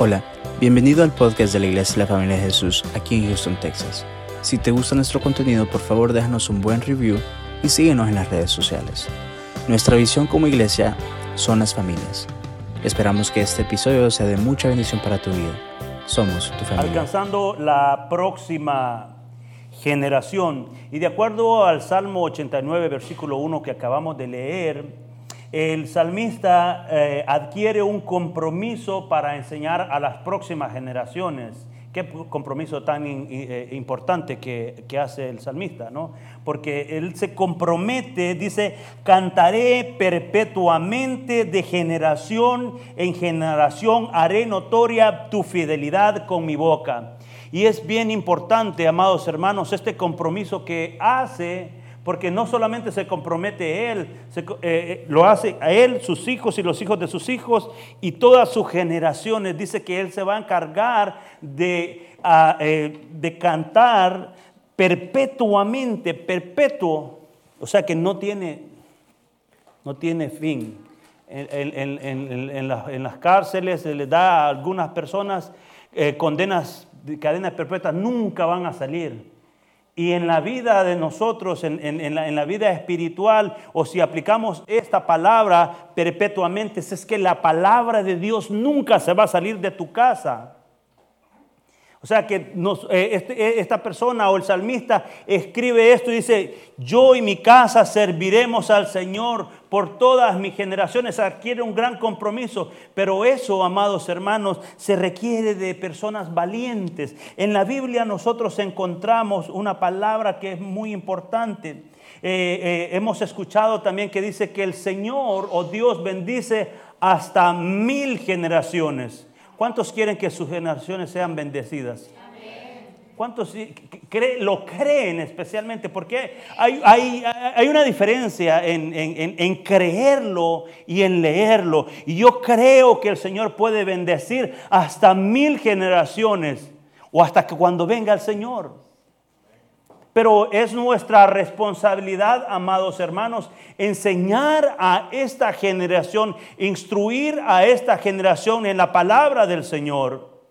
Hola, bienvenido al podcast de la Iglesia de la Familia de Jesús aquí en Houston, Texas. Si te gusta nuestro contenido, por favor déjanos un buen review y síguenos en las redes sociales. Nuestra visión como iglesia son las familias. Esperamos que este episodio sea de mucha bendición para tu vida. Somos tu familia. Alcanzando la próxima generación. Y de acuerdo al Salmo 89, versículo 1 que acabamos de leer, el salmista eh, adquiere un compromiso para enseñar a las próximas generaciones. Qué compromiso tan eh, importante que, que, hace el salmista, ¿no? Porque él se compromete, dice, cantaré perpetuamente de generación en generación, haré notoria tu fidelidad con mi boca. Y es bien importante, amados hermanos, este compromiso que hace porque no solamente se compromete él, eh, eh, lo hace a él, sus hijos y los hijos de sus hijos y todas sus generaciones. Dice que él se va a encargar de, eh, de cantar perpetuamente, perpetuo, o sea que no tiene, no tiene fin. En, las cárceles se les da a algunas personas condenas, cadenas perpetuas, nunca van a salir y en la vida de nosotros, en, la, vida espiritual, o si aplicamos esta palabra perpetuamente, es que la palabra de Dios nunca se va a salir de tu casa. O sea que eh, este, eh, esta persona o el salmista escribe esto y dice, yo y mi casa serviremos al Señor por todas mis generaciones. Adquiere un gran compromiso, pero eso, amados hermanos, se requiere de personas valientes. En la Biblia nosotros encontramos una palabra que es muy importante. Eh, hemos escuchado también que dice que el Señor o Dios bendice hasta mil generaciones. ¿Cuántos quieren que sus generaciones sean bendecidas? ¿Cuántos lo creen especialmente? Porque hay, hay, una diferencia en, en, creerlo y en leerlo. Y yo creo que el Señor puede bendecir hasta mil generaciones o hasta que cuando venga el Señor. Pero es nuestra responsabilidad, amados hermanos, enseñar a esta generación, instruir a esta generación en la palabra del Señor.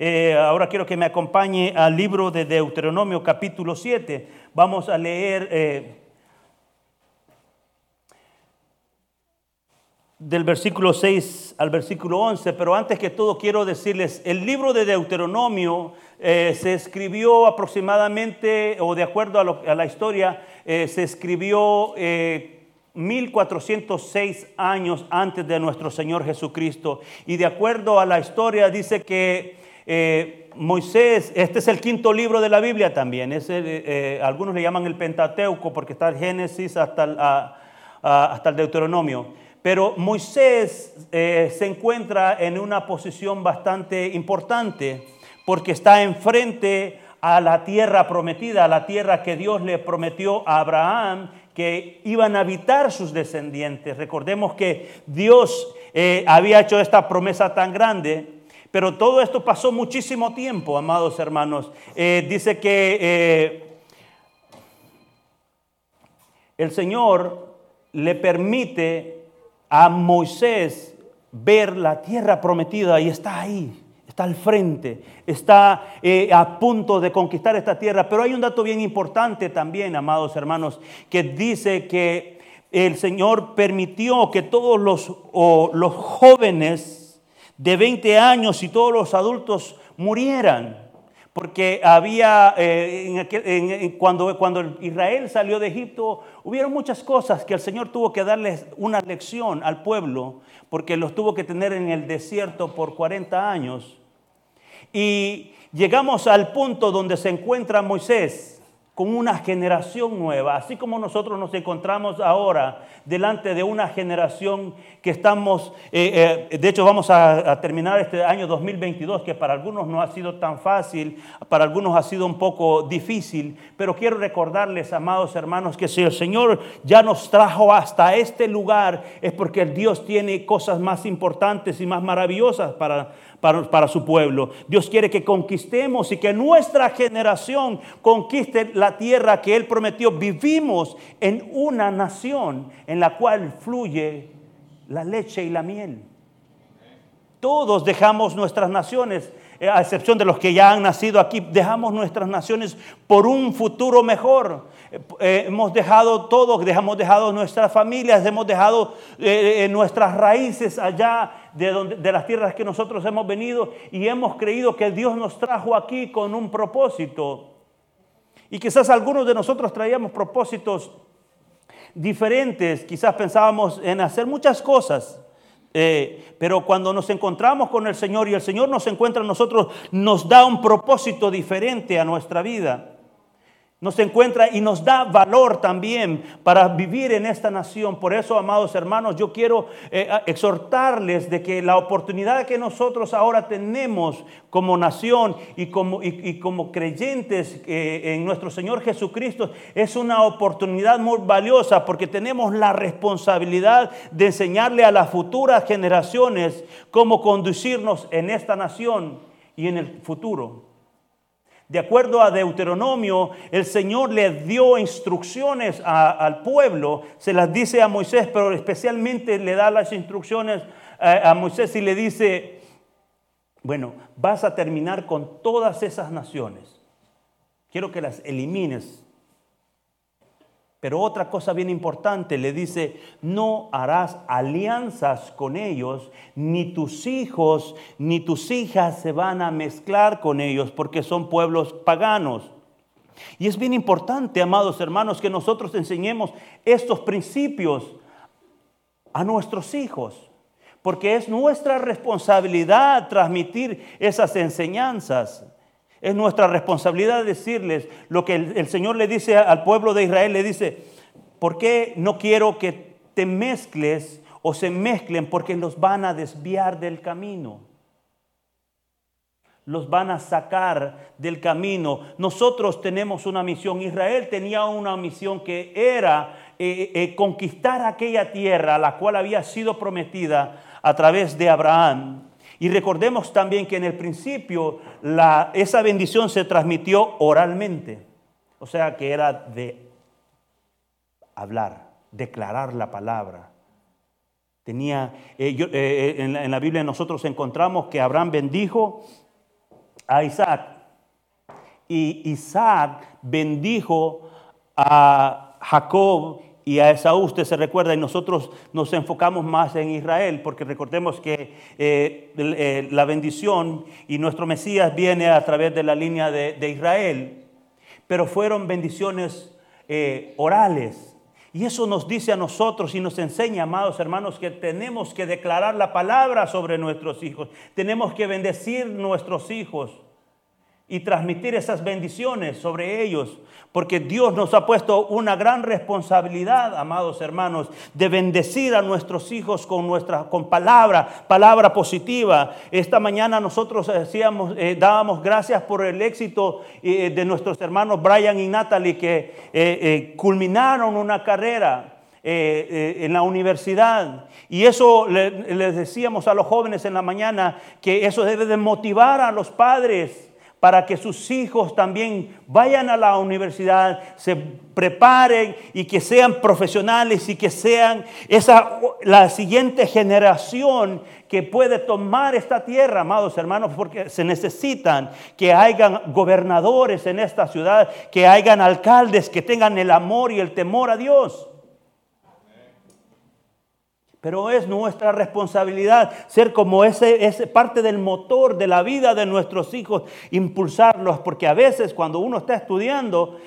Eh, ahora quiero que me acompañe al libro de Deuteronomio capítulo 7. Vamos a leer eh, del versículo 6 al versículo 11, pero antes que todo quiero decirles, el libro de Deuteronomio eh, se escribió aproximadamente, o de acuerdo a, la historia, eh, se escribió 1406 eh, años antes de nuestro Señor Jesucristo. Y de acuerdo a la historia dice que Moisés, este es el quinto libro de la Biblia también, es algunos le llaman el Pentateuco porque está el Génesis hasta hasta el Deuteronomio. Pero Moisés se encuentra en una posición bastante importante porque está enfrente a la tierra prometida, a la tierra que Dios le prometió a Abraham, que iban a habitar sus descendientes. Recordemos que Dios eh, había hecho esta promesa tan grande, pero todo esto pasó muchísimo tiempo, amados hermanos. Eh, dice que eh, el Señor le permite a Moisés ver la tierra prometida y está ahí está al frente, está eh, a punto de conquistar esta tierra. Pero hay un dato bien importante también, amados hermanos, que dice que el Señor permitió que todos los, los jóvenes de 20 años y todos los adultos murieran. Porque había, eh, cuando, cuando Israel salió de Egipto, hubieron muchas cosas que el Señor tuvo que darles una lección al pueblo, porque los tuvo que tener en el desierto por 40 años. Y llegamos al punto donde se encuentra Moisés con una generación nueva, así como nosotros nos encontramos ahora delante de una generación que estamos, eh, eh, de hecho vamos a, terminar este año 2022, que para algunos no ha sido tan fácil, para algunos ha sido un poco difícil, pero quiero recordarles, amados hermanos, que si el Señor ya nos trajo hasta este lugar, es porque Dios tiene cosas más importantes y más maravillosas para, para, su pueblo. Dios quiere que conquistemos y que nuestra generación conquiste la tierra que Él prometió. Vivimos en una nación en la cual fluye la leche y la miel. Todos dejamos nuestras naciones, eh, a excepción de los que ya han nacido aquí, dejamos nuestras naciones por un futuro mejor. Eh, eh, hemos dejado todo, hemos dejado nuestras familias, hemos dejado nuestras raíces allá de, las tierras que nosotros hemos venido y hemos creído que Dios nos trajo aquí con un propósito. Y quizás algunos de nosotros traíamos propósitos diferentes, quizás pensábamos en hacer muchas cosas. Eh, pero cuando nos encontramos con el Señor y el Señor nos encuentra nosotros, nos da un propósito diferente a nuestra vida nos encuentra y nos da valor también para vivir en esta nación. Por eso, amados hermanos, yo quiero eh, exhortarles de que la oportunidad que nosotros ahora tenemos como nación y como, y, como creyentes eh, en nuestro Señor Jesucristo es una oportunidad muy valiosa porque tenemos la responsabilidad de enseñarle a las futuras generaciones cómo conducirnos en esta nación y en el futuro. De acuerdo a Deuteronomio, el Señor le dio instrucciones al pueblo, se las dice a Moisés, pero especialmente le da las instrucciones a, a Moisés y le dice, bueno, vas a terminar con todas esas naciones. Quiero que las elimines pero otra cosa bien importante, le dice, no harás alianzas con ellos, ni tus hijos ni tus hijas se van a mezclar con ellos, porque son pueblos paganos. Y es bien importante, amados hermanos, que nosotros enseñemos estos principios a nuestros hijos, porque es nuestra responsabilidad transmitir esas enseñanzas. Es nuestra responsabilidad decirles lo que el, Señor le dice al pueblo de Israel, le dice, ¿por qué no quiero que te mezcles o se mezclen? Porque los van a desviar del camino. Los van a sacar del camino. Nosotros tenemos una misión. Israel tenía una misión que era eh, eh, conquistar aquella tierra, la cual había sido prometida a través de Abraham. Y recordemos también que en el principio esa bendición se transmitió oralmente, o sea que era de hablar, declarar la palabra. Tenía, eh, eh, eh, en, la, en la Biblia nosotros encontramos que Abraham bendijo a Isaac y Isaac bendijo a Jacob y a Esaú usted se recuerda y nosotros nos enfocamos más en Israel porque recordemos que eh, eh, la bendición y nuestro Mesías viene a través de la línea de, Israel, pero fueron bendiciones eh, orales. Y eso nos dice a nosotros y nos enseña, amados hermanos, que tenemos que declarar la palabra sobre nuestros hijos, tenemos que bendecir nuestros hijos y transmitir esas bendiciones sobre ellos, porque Dios nos ha puesto una gran responsabilidad, amados hermanos, de bendecir a nuestros hijos con nuestra con palabra, palabra positiva. Esta mañana nosotros decíamos, eh, dábamos gracias por el éxito eh, de nuestros hermanos Brian y Natalie que eh, culminaron una carrera. en la universidad. Y eso les decíamos a los jóvenes en la mañana, que eso debe de motivar a los padres para que sus hijos también vayan a la universidad, se preparen y que sean profesionales y que sean esa la siguiente generación que puede tomar esta tierra, amados hermanos, porque se necesitan que hayan gobernadores en esta ciudad, que hayan alcaldes que tengan el amor y el temor a Dios. Pero es nuestra responsabilidad ser como ese, ese, parte del motor de la vida de nuestros hijos, impulsarlos, porque a veces cuando uno está estudiando,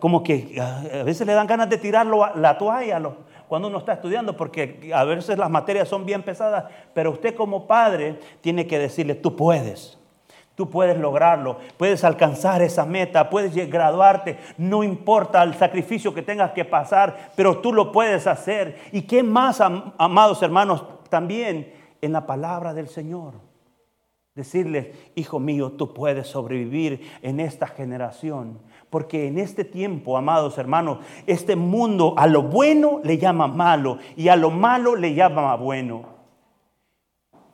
como que a veces le dan ganas de tirarlo la toalla cuando uno está estudiando, porque a veces las materias son bien pesadas, pero usted como padre tiene que decirle, tú puedes. Tú puedes lograrlo, puedes alcanzar esa meta, puedes graduarte, no importa el sacrificio que tengas que pasar, pero tú lo puedes hacer. ¿Y qué más, amados hermanos, también en la palabra del Señor? Decirles, hijo mío, tú puedes sobrevivir en esta generación. Porque en este tiempo, amados hermanos, este mundo a lo bueno le llama malo y a lo malo le llama bueno.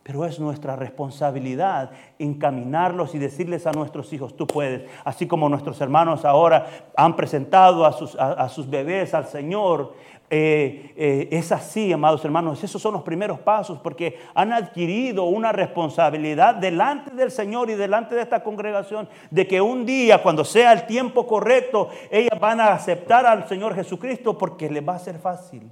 Pero es nuestra responsabilidad encaminarlos y decirles a nuestros hijos, tú puedes. Así como nuestros hermanos ahora han presentado a sus, bebés al Señor. Eh, eh, es así, amados hermanos, esos son los primeros pasos porque han adquirido una responsabilidad delante del Señor y delante de esta congregación de que un día, cuando sea el tiempo correcto, ellas van a aceptar al Señor Jesucristo porque les va a ser fácil.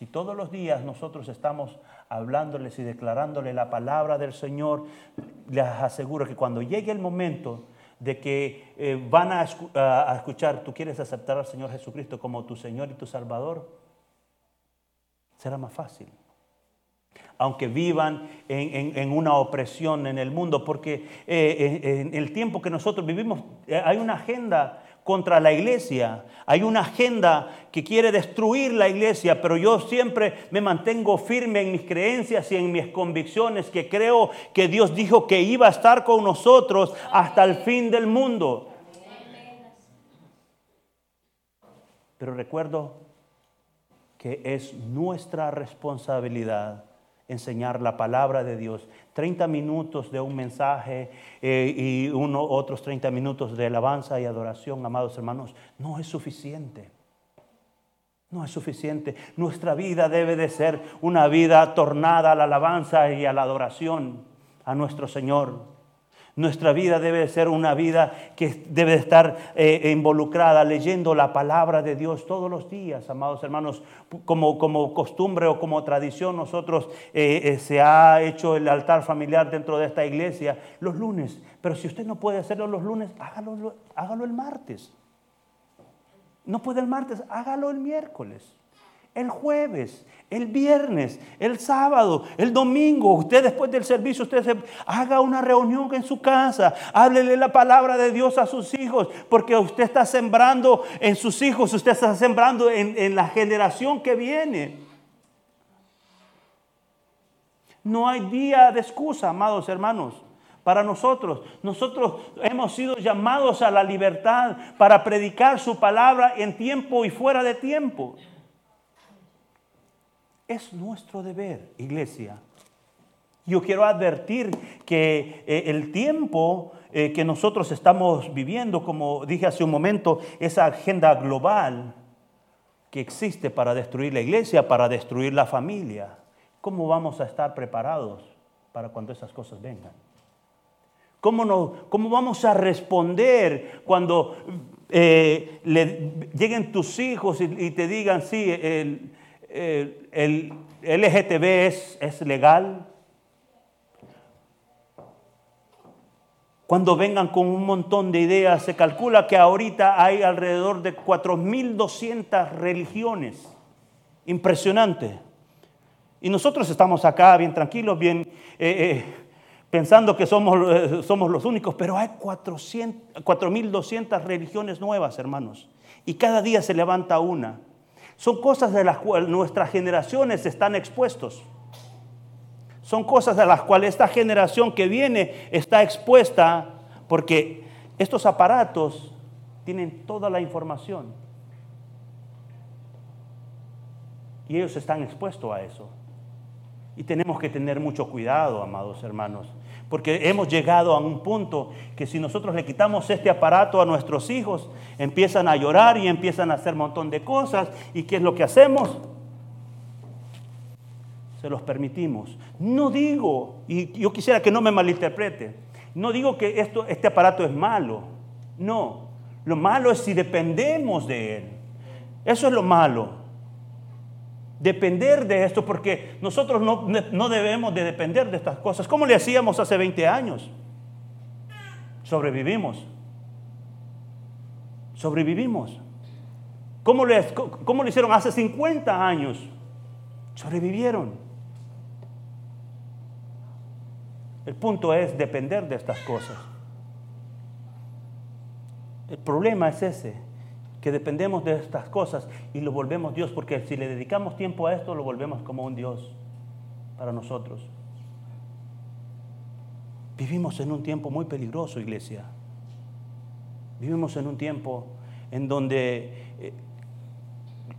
Si todos los días nosotros estamos hablándoles y declarándole la palabra del Señor, les aseguro que cuando llegue el momento de que eh, van a, escuchar, tú quieres aceptar al Señor Jesucristo como tu Señor y tu Salvador, será más fácil. Aunque vivan en, una opresión en el mundo, porque eh, en el tiempo que nosotros vivimos eh, hay una agenda contra la iglesia. Hay una agenda que quiere destruir la iglesia, pero yo siempre me mantengo firme en mis creencias y en mis convicciones, que creo que Dios dijo que iba a estar con nosotros hasta el fin del mundo. Pero recuerdo que es nuestra responsabilidad enseñar la palabra de Dios. 30 minutos de un mensaje eh, y otros 30 minutos de alabanza y adoración, amados hermanos, no es suficiente. No es suficiente. Nuestra vida debe de ser una vida tornada a la alabanza y a la adoración a nuestro Señor. Nuestra vida debe ser una vida que debe estar eh, involucrada leyendo la palabra de Dios todos los días, amados hermanos. Como, como costumbre o como tradición, nosotros eh, eh, se ha hecho el altar familiar dentro de esta iglesia los lunes. Pero si usted no puede hacerlo los lunes, hágalo, hágalo el martes. No puede el martes, hágalo el miércoles el jueves, el viernes, el sábado, el domingo, usted después del servicio, usted haga una reunión en su casa, háblele la palabra de Dios a sus hijos, porque usted está sembrando en sus hijos, usted está sembrando en, en la generación que viene. No hay día de excusa, amados hermanos para nosotros. Nosotros hemos sido llamados a la libertad para predicar su palabra en tiempo y fuera de tiempo. Es nuestro deber, iglesia. Yo quiero advertir que eh, el tiempo eh, que nosotros estamos viviendo, como dije hace un momento, esa agenda global que existe para destruir la iglesia, para destruir la familia, ¿cómo vamos a estar preparados para cuando esas cosas vengan? ¿Cómo, no, cómo vamos a responder cuando eh, le, lleguen tus hijos y, y te digan, sí, el, el LGTB es, legal. Cuando vengan con un montón de ideas, se calcula que ahorita hay alrededor de 4.200 religiones. Impresionante. Y nosotros estamos acá bien tranquilos, bien eh, eh, pensando que somos, eh, somos los únicos, pero hay 4.200 religiones nuevas, hermanos. Y cada día se levanta una. Son cosas de las cuales nuestras generaciones están expuestos. Son cosas de las cuales esta generación que viene está expuesta porque estos aparatos tienen toda la información. Y ellos están expuestos a eso. Y tenemos que tener mucho cuidado, amados hermanos. Porque hemos llegado a un punto que si nosotros le quitamos este aparato a nuestros hijos, empiezan a llorar y empiezan a hacer un montón de cosas. ¿Y qué es lo que hacemos? Se los permitimos. No digo, y yo quisiera que no me malinterprete, no digo que esto, este aparato es malo. No, lo malo es si dependemos de él. Eso es lo malo depender de esto, porque nosotros no, debemos de depender de estas cosas. ¿Cómo le hacíamos hace 20 años? Sobrevivimos. Sobrevivimos. ¿Cómo le, ¿Cómo le hicieron hace 50 años? Sobrevivieron. El punto es depender de estas cosas. El problema es ese que dependemos de estas cosas y lo volvemos Dios, porque si le dedicamos tiempo a esto, lo volvemos como un Dios para nosotros. Vivimos en un tiempo muy peligroso, iglesia. Vivimos en un tiempo en donde eh,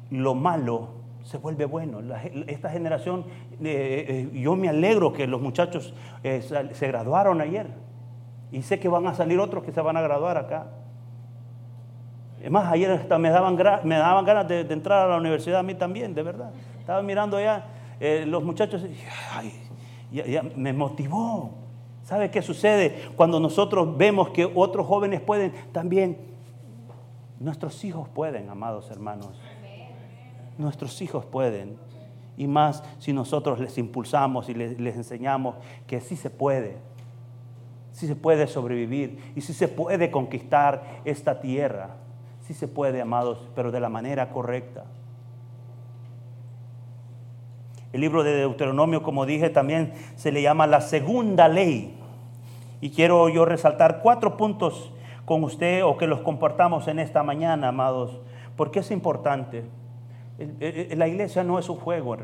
lo malo se vuelve bueno. esta generación, eh, eh, yo me alegro que los muchachos se graduaron ayer. Y sé que van a salir otros que se van a graduar acá. Es más, ayer me daban, me daban ganas de, entrar a la universidad a mí también, de verdad. Estaba mirando allá los muchachos y me motivó. ¿Sabe qué sucede cuando nosotros vemos que otros jóvenes pueden? También nuestros hijos pueden, amados hermanos. Nuestros hijos pueden. Y más si nosotros les impulsamos y les, les enseñamos que sí se puede. Sí se puede sobrevivir y sí se puede conquistar esta tierra. Sí se puede, amados, pero de la manera correcta. El libro de Deuteronomio, como dije, también se le llama la segunda ley. Y quiero yo resaltar cuatro puntos con usted o que los compartamos en esta mañana, amados, porque es importante. La iglesia no es un juego,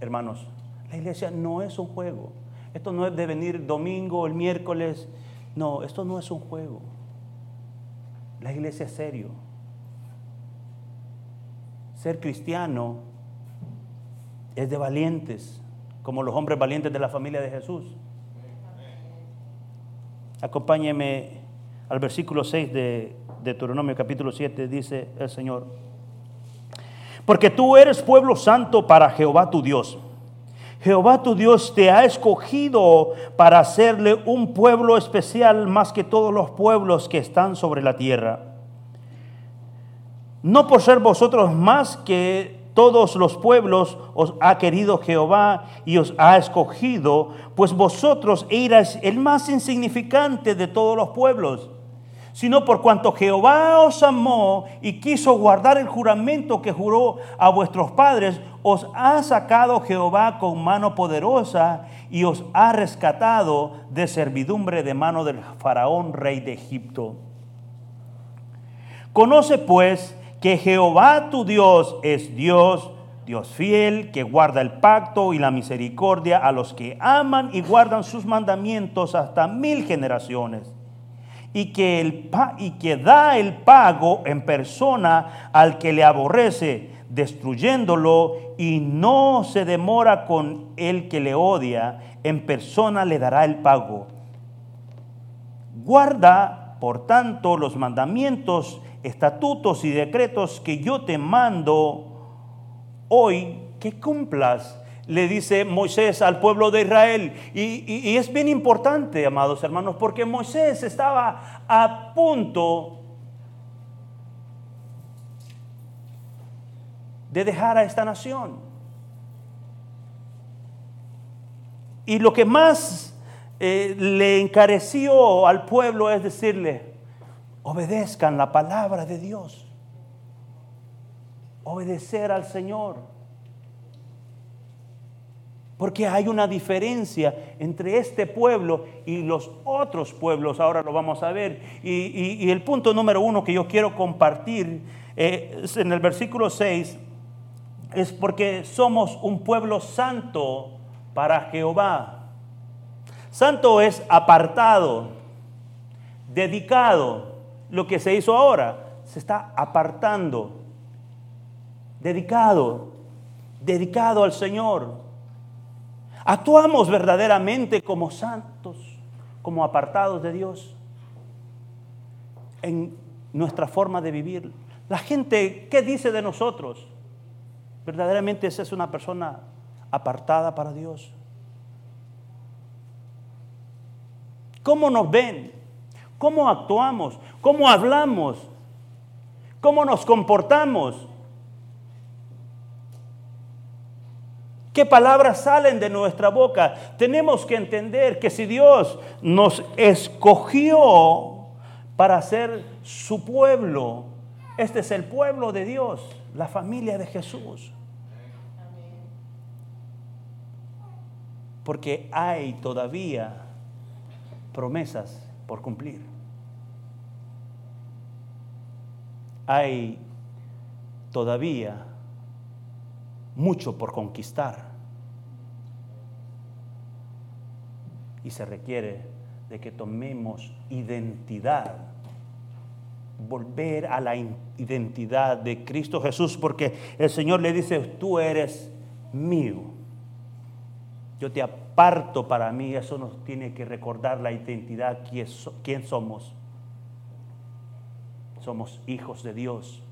hermanos. La iglesia no es un juego. Esto no es de venir domingo, el miércoles. No, esto no es un juego. La iglesia es serio. Ser cristiano es de valientes, como los hombres valientes de la familia de Jesús. Acompáñeme al versículo 6 de Deuteronomio capítulo 7, dice el Señor. Porque tú eres pueblo santo para Jehová tu Dios. Jehová tu Dios te ha escogido para hacerle un pueblo especial más que todos los pueblos que están sobre la tierra. No por ser vosotros más que todos los pueblos os ha querido Jehová y os ha escogido, pues vosotros erais el más insignificante de todos los pueblos, sino por cuanto Jehová os amó y quiso guardar el juramento que juró a vuestros padres, os ha sacado Jehová con mano poderosa y os ha rescatado de servidumbre de mano del faraón rey de Egipto. Conoce pues que Jehová tu Dios es Dios, Dios fiel, que guarda el pacto y la misericordia a los que aman y guardan sus mandamientos hasta mil generaciones. Y que, el, y que da el pago en persona al que le aborrece, destruyéndolo, y no se demora con el que le odia, en persona le dará el pago. Guarda, por tanto, los mandamientos estatutos y decretos que yo te mando hoy que cumplas, le dice Moisés al pueblo de Israel. Y, es bien importante, amados hermanos, porque Moisés estaba a punto de dejar a esta nación. Y lo que más eh, le encareció al pueblo es decirle, obedezcan la palabra de Dios. Obedecer al Señor. Porque hay una diferencia entre este pueblo y los otros pueblos, ahora lo vamos a ver. Y, el punto número uno que yo quiero compartir eh, es en el versículo 6, es porque somos un pueblo santo para Jehová. Santo es apartado, dedicado, lo que se hizo ahora. Se está apartando, dedicado, dedicado al Señor. Actuamos verdaderamente como santos, como apartados de Dios en nuestra forma de vivir. La gente, ¿qué dice de nosotros? Verdaderamente esa es una persona apartada para Dios. ¿Cómo nos ven? ¿Cómo actuamos? ¿Cómo hablamos? ¿Cómo nos comportamos? ¿Qué palabras salen de nuestra boca? Tenemos que entender que si Dios nos escogió para ser su pueblo, este es el pueblo de Dios, la familia de Jesús. Porque hay todavía promesas por cumplir. Hay todavía mucho por conquistar. Y se requiere de que tomemos identidad volver a la identidad de Cristo Jesús, porque el Señor le dice, tú eres mío. Yo te aparto para mí, eso nos tiene que recordar la identidad, quién somos. Somos hijos de Dios.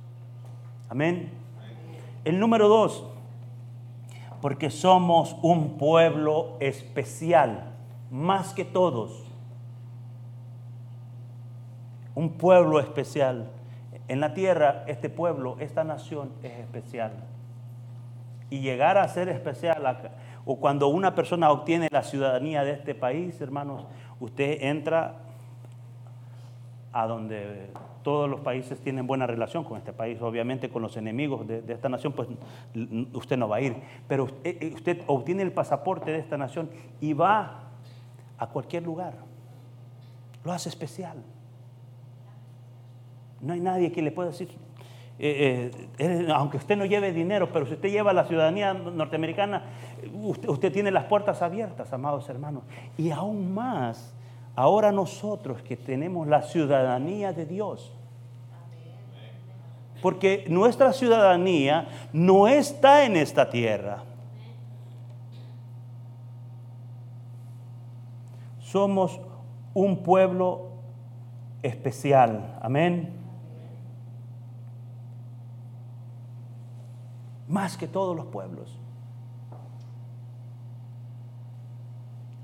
Amén. El número dos, porque somos un pueblo especial, más que todos. Un pueblo especial. En la tierra, este pueblo, esta nación es especial. Y llegar a ser especial, o cuando una persona obtiene la ciudadanía de este país, hermanos, usted entra a donde todos los países tienen buena relación con este país. Obviamente con los enemigos de, esta nación, pues usted no va a ir. Pero eh, eh, usted, obtiene el pasaporte de esta nación y va a cualquier lugar. Lo hace especial. No hay nadie que le pueda decir, eh, aunque usted no lleve dinero, pero si usted lleva la ciudadanía norteamericana, usted tiene las puertas abiertas, amados hermanos. Y aún más Ahora nosotros que tenemos la ciudadanía de Dios, porque nuestra ciudadanía no está en esta tierra. Somos un pueblo especial. Amén. Más que todos los pueblos.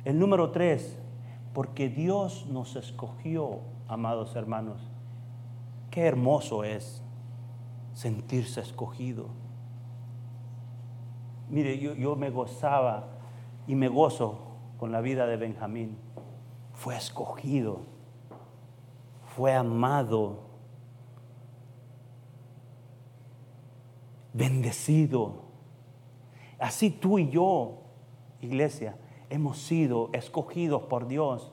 El número tres, porque Dios nos escogió, amados hermanos. Qué hermoso es sentirse escogido. Mire, yo, me gozaba y me gozo con la vida de Benjamín. Fue escogido, fue amado, bendecido. Así tú y yo, iglesia, hemos sido escogidos por Dios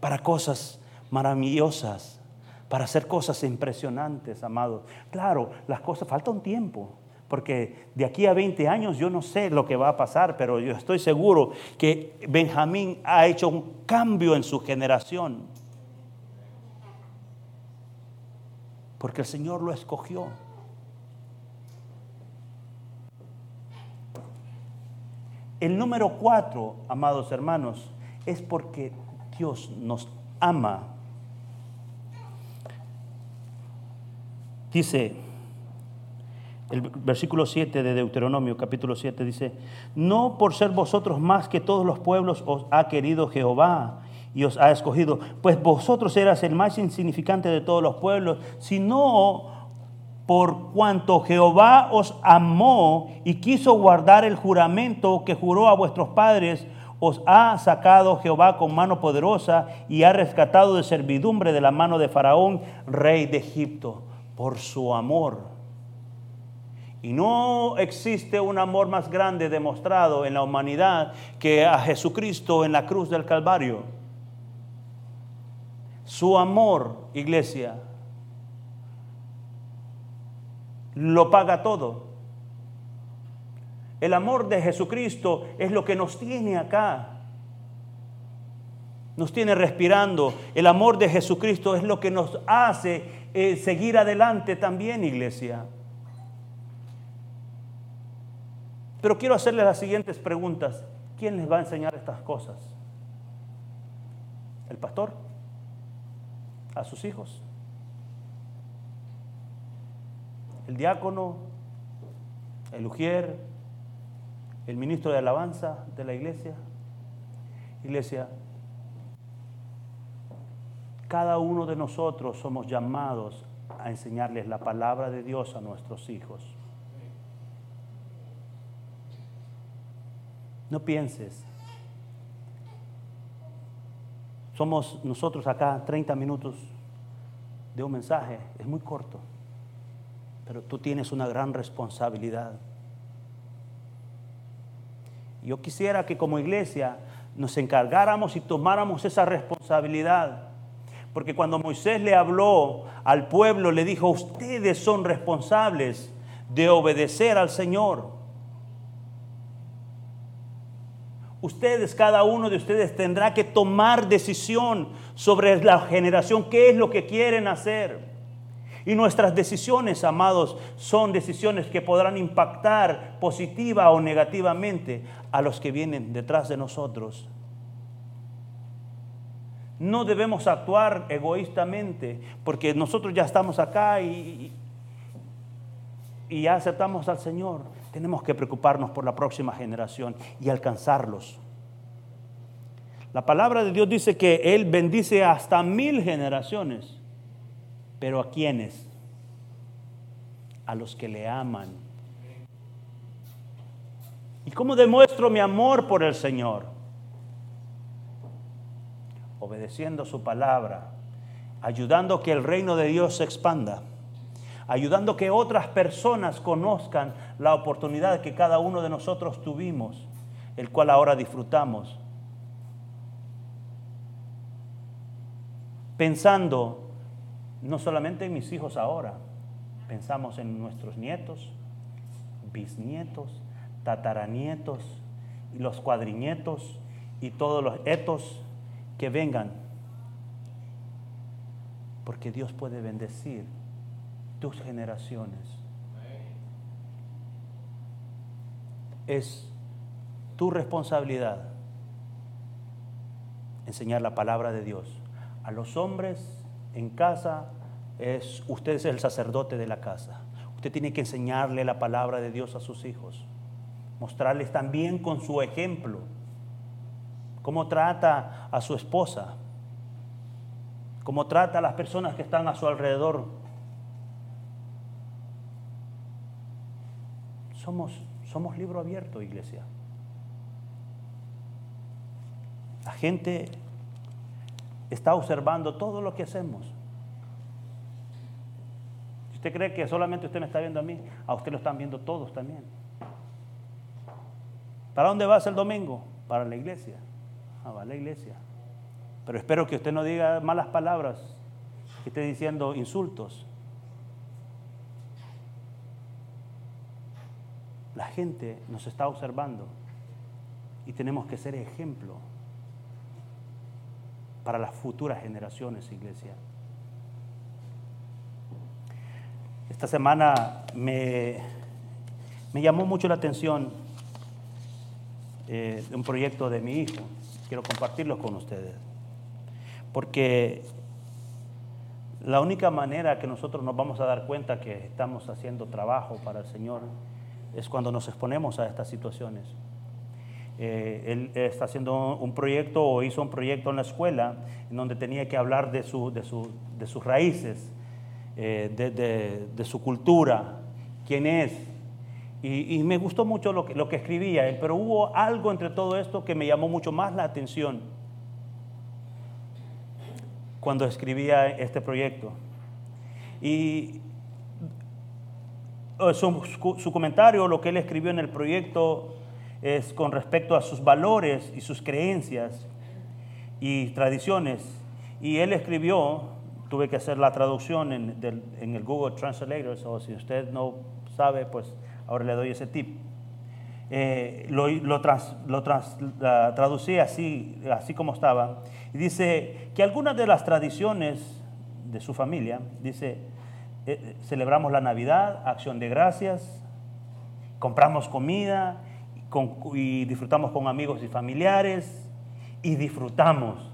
para cosas maravillosas, para hacer cosas impresionantes, amados. Claro, las cosas, falta un tiempo, porque de aquí a 20 años yo no sé lo que va a pasar, pero yo estoy seguro que Benjamín ha hecho un cambio en su generación, porque el Señor lo escogió. El número cuatro, amados hermanos, es porque Dios nos ama. Dice el versículo 7 de Deuteronomio, capítulo 7, dice, no por ser vosotros más que todos los pueblos os ha querido Jehová y os ha escogido, pues vosotros eras el más insignificante de todos los pueblos, sino por cuanto Jehová os amó y quiso guardar el juramento que juró a vuestros padres, os ha sacado Jehová con mano poderosa y ha rescatado de servidumbre de la mano de Faraón, rey de Egipto, por su amor. Y no existe un amor más grande demostrado en la humanidad que a Jesucristo en la cruz del Calvario. Su amor, iglesia, lo paga todo. El amor de Jesucristo es lo que nos tiene acá. Nos tiene respirando. El amor de Jesucristo es lo que nos hace eh, seguir adelante también, iglesia. Pero quiero hacerles las siguientes preguntas. ¿Quién les va a enseñar estas cosas? ¿El pastor? ¿A sus hijos? El diácono, el ujier, el ministro de alabanza de la iglesia. Iglesia, cada uno de nosotros somos llamados a enseñarles la palabra de Dios a nuestros hijos. No pienses. Somos nosotros acá 30 minutos de un mensaje, es muy corto pero tú tienes una gran responsabilidad. Yo quisiera que como iglesia nos encargáramos y tomáramos esa responsabilidad. Porque cuando Moisés le habló al pueblo, le dijo, ustedes son responsables de obedecer al Señor. Ustedes, cada uno de ustedes tendrá que tomar decisión sobre la generación, qué es lo que quieren hacer. Y nuestras decisiones, amados, son decisiones que podrán impactar positiva o negativamente a los que vienen detrás de nosotros. No debemos actuar egoístamente, porque nosotros ya estamos acá y, y ya aceptamos al Señor. Tenemos que preocuparnos por la próxima generación y alcanzarlos. La palabra de Dios dice que Él bendice hasta mil generaciones. Pero ¿a quiénes? A los que le aman. ¿Y cómo demuestro mi amor por el Señor? Obedeciendo su palabra, ayudando que el reino de Dios se expanda, ayudando que otras personas conozcan la oportunidad que cada uno de nosotros tuvimos, el cual ahora disfrutamos. Pensando no solamente en mis hijos ahora, pensamos en nuestros nietos, bisnietos, tataranietos y los cuadrinietos y todos los etos que vengan. Porque Dios puede bendecir tus generaciones. Es tu responsabilidad enseñar la palabra de Dios a los hombres en casa es usted es el sacerdote de la casa. Usted tiene que enseñarle la palabra de Dios a sus hijos. Mostrarles también con su ejemplo cómo trata a su esposa, cómo trata a las personas que están a su alrededor. Somos, somos libro abierto, iglesia. La gente está observando todo lo que hacemos. Si usted cree que solamente usted me está viendo a mí, a usted lo están viendo todos también. ¿Para dónde vas el domingo? Para la iglesia. Ah, va a la iglesia. Pero espero que usted no diga malas palabras, que esté diciendo insultos. La gente nos está observando y tenemos que ser ejemplo para las futuras generaciones, iglesia. Esta semana me, me llamó mucho la atención eh, un proyecto de mi hijo. Quiero compartirlo con ustedes. Porque la única manera que nosotros nos vamos a dar cuenta que estamos haciendo trabajo para el Señor es cuando nos exponemos a estas situaciones. Eh, él está haciendo un proyecto o hizo un proyecto en la escuela en donde tenía que hablar de, su, de, su, de sus raíces, eh, de, de, su cultura, quién es. Y, y, me gustó mucho lo que, lo que escribía él, pero hubo algo entre todo esto que me llamó mucho más la atención cuando escribía este proyecto. Y eh, su, su comentario, lo que él escribió en el proyecto, es con respecto a sus valores y sus creencias y tradiciones. Y él escribió, tuve que hacer la traducción en, el Google Translator, o si usted no sabe, pues ahora le doy ese tip. Eh, lo, lo, traducí así, así como estaba. Y dice que algunas de las tradiciones de su familia, dice, eh, celebramos la Navidad, acción de gracias, compramos comida, y disfrutamos con amigos y familiares y disfrutamos.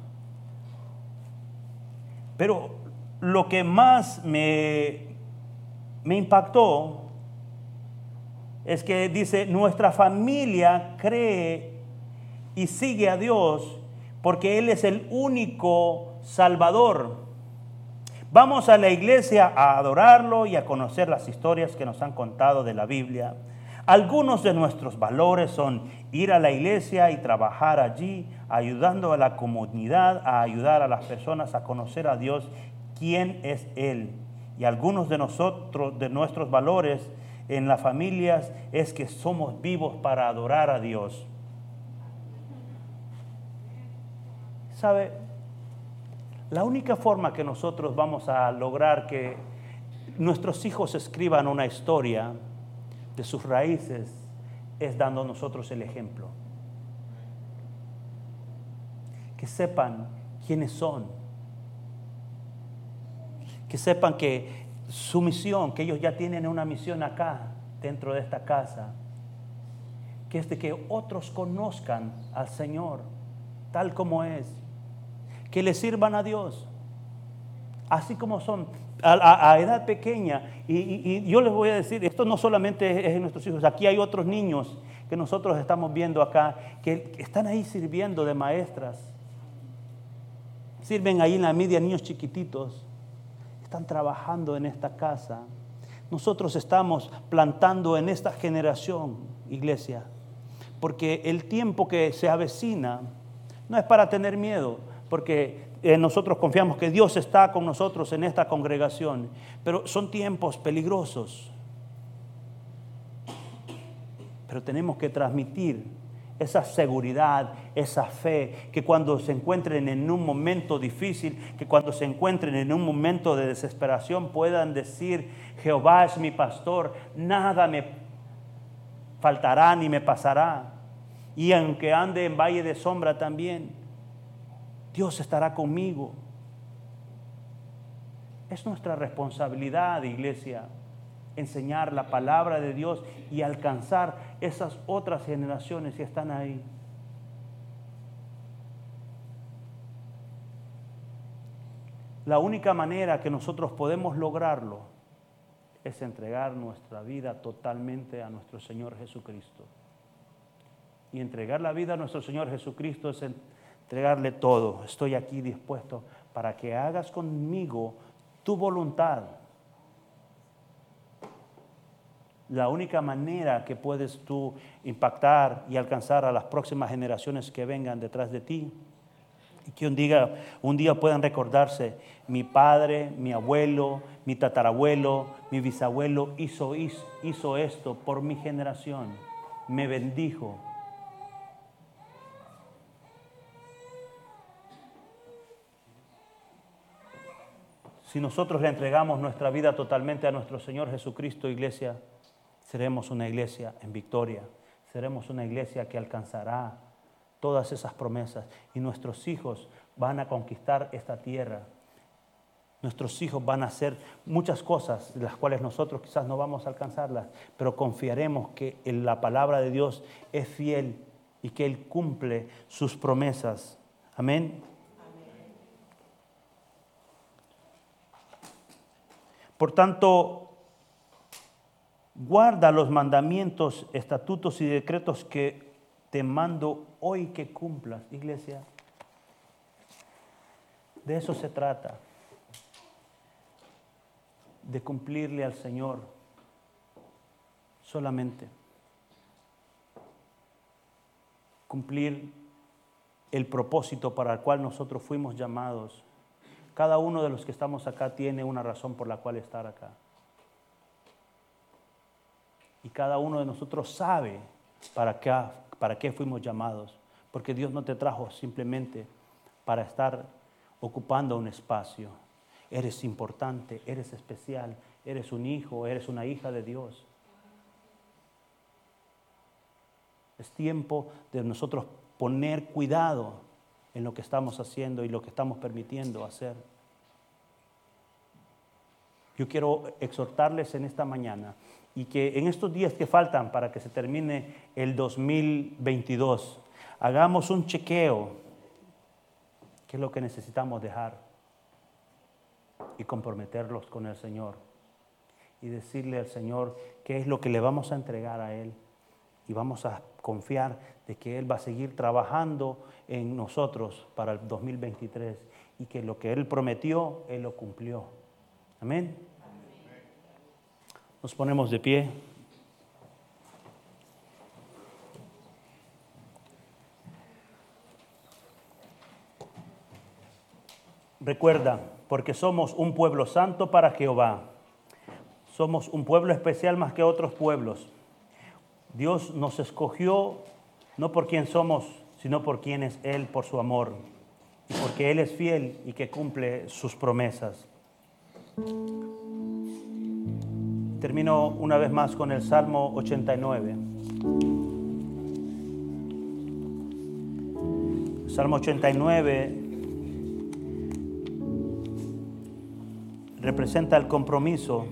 Pero lo que más me, me impactó es que dice, nuestra familia cree y sigue a Dios porque Él es el único Salvador. Vamos a la iglesia a adorarlo y a conocer las historias que nos han contado de la Biblia algunos de nuestros valores son ir a la iglesia y trabajar allí, ayudando a la comunidad, a ayudar a las personas a conocer a Dios, quién es Él. Y algunos de nosotros, de nuestros valores en las familias, es que somos vivos para adorar a Dios. ¿Sabe? La única forma que nosotros vamos a lograr que nuestros hijos escriban una historia de sus raíces es dando nosotros el ejemplo. que sepan quiénes son, que sepan que su misión, que ellos ya tienen una misión acá, dentro de esta casa, que es de que otros conozcan al Señor tal como es, que le sirvan a Dios, así como son, a, edad pequeña. Y, yo les voy a decir, esto no solamente es en nuestros hijos, aquí hay otros niños que nosotros estamos viendo acá, que están ahí sirviendo de maestras. Sirven ahí en la media niños chiquititos. Están trabajando en esta casa. Nosotros estamos plantando en esta generación, iglesia, porque el tiempo que se avecina no es para tener miedo, porque eh, nosotros confiamos que Dios está con nosotros en esta congregación, pero son tiempos peligrosos. Pero tenemos que transmitir esa seguridad, esa fe, que cuando se encuentren en un momento difícil, que cuando se encuentren en un momento de desesperación puedan decir, Jehová es mi pastor, nada me faltará ni me pasará. Y aunque ande en valle de sombra también, Dios estará conmigo. Es nuestra responsabilidad, iglesia, enseñar la palabra de Dios y alcanzar esas otras generaciones que están ahí. La única manera que nosotros podemos lograrlo es entregar nuestra vida totalmente a nuestro Señor Jesucristo. Y entregar la vida a nuestro Señor Jesucristo es entregarle todo. Estoy aquí dispuesto para que hagas conmigo tu voluntad la única manera que puedes tú impactar y alcanzar a las próximas generaciones que vengan detrás de ti. Y que un día, un día puedan recordarse, mi padre, mi abuelo, mi tatarabuelo, mi bisabuelo hizo, hizo, hizo esto por mi generación, me bendijo. Si nosotros le entregamos nuestra vida totalmente a nuestro Señor Jesucristo, iglesia, seremos una iglesia en victoria, seremos una iglesia que alcanzará todas esas promesas y nuestros hijos van a conquistar esta tierra. Nuestros hijos van a hacer muchas cosas, de las cuales nosotros quizás no vamos a alcanzarlas, pero confiaremos que la palabra de Dios es fiel y que Él cumple sus promesas. Amén. Por tanto, Guarda los mandamientos, estatutos y decretos que te mando hoy que cumplas, iglesia. De eso se trata, de cumplirle al Señor solamente. Cumplir el propósito para el cual nosotros fuimos llamados. Cada uno de los que estamos acá tiene una razón por la cual estar acá. Y cada uno de nosotros sabe para qué, para qué fuimos llamados. Porque Dios no te trajo simplemente para estar ocupando un espacio. Eres importante, eres especial, eres un hijo, eres una hija de Dios. Es tiempo de nosotros poner cuidado en lo que estamos haciendo y lo que estamos permitiendo hacer. Yo quiero exhortarles en esta mañana y que en estos días que faltan para que se termine el 2022, hagamos un chequeo, qué es lo que necesitamos dejar y comprometerlos con el Señor y decirle al Señor qué es lo que le vamos a entregar a Él y vamos a confiar de que Él va a seguir trabajando en nosotros para el 2023 y que lo que Él prometió, Él lo cumplió. Amén. Nos ponemos de pie. Recuerda, porque somos un pueblo santo para Jehová. Somos un pueblo especial más que otros pueblos. Dios nos escogió no por quien somos, sino por quien es Él, por su amor. Porque Él es fiel y que cumple sus promesas. Termino una vez más con el Salmo 89. Salmo 89 representa el compromiso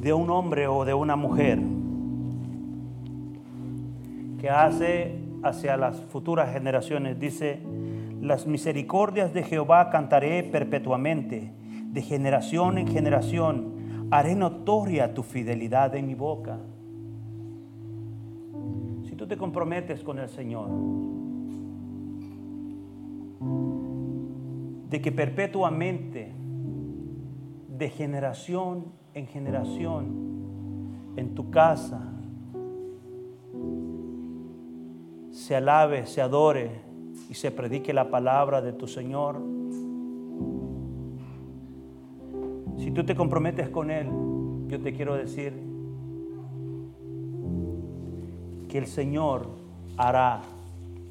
de un hombre o de una mujer que hace hacia las futuras generaciones. Dice, las misericordias de Jehová cantaré perpetuamente, de generación en generación haré notoria tu fidelidad en mi boca. Si tú te comprometes con el Señor, de que perpetuamente, de generación en generación, en tu casa, se alabe, se adore y se predique la palabra de tu Señor. Si tú te comprometes con Él, yo te quiero decir que el Señor hará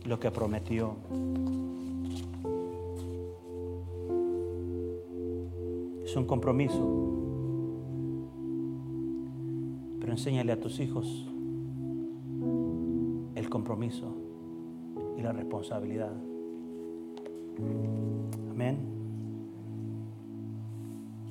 lo que prometió. Es un compromiso. Pero enséñale a tus hijos el compromiso y la responsabilidad. Amén.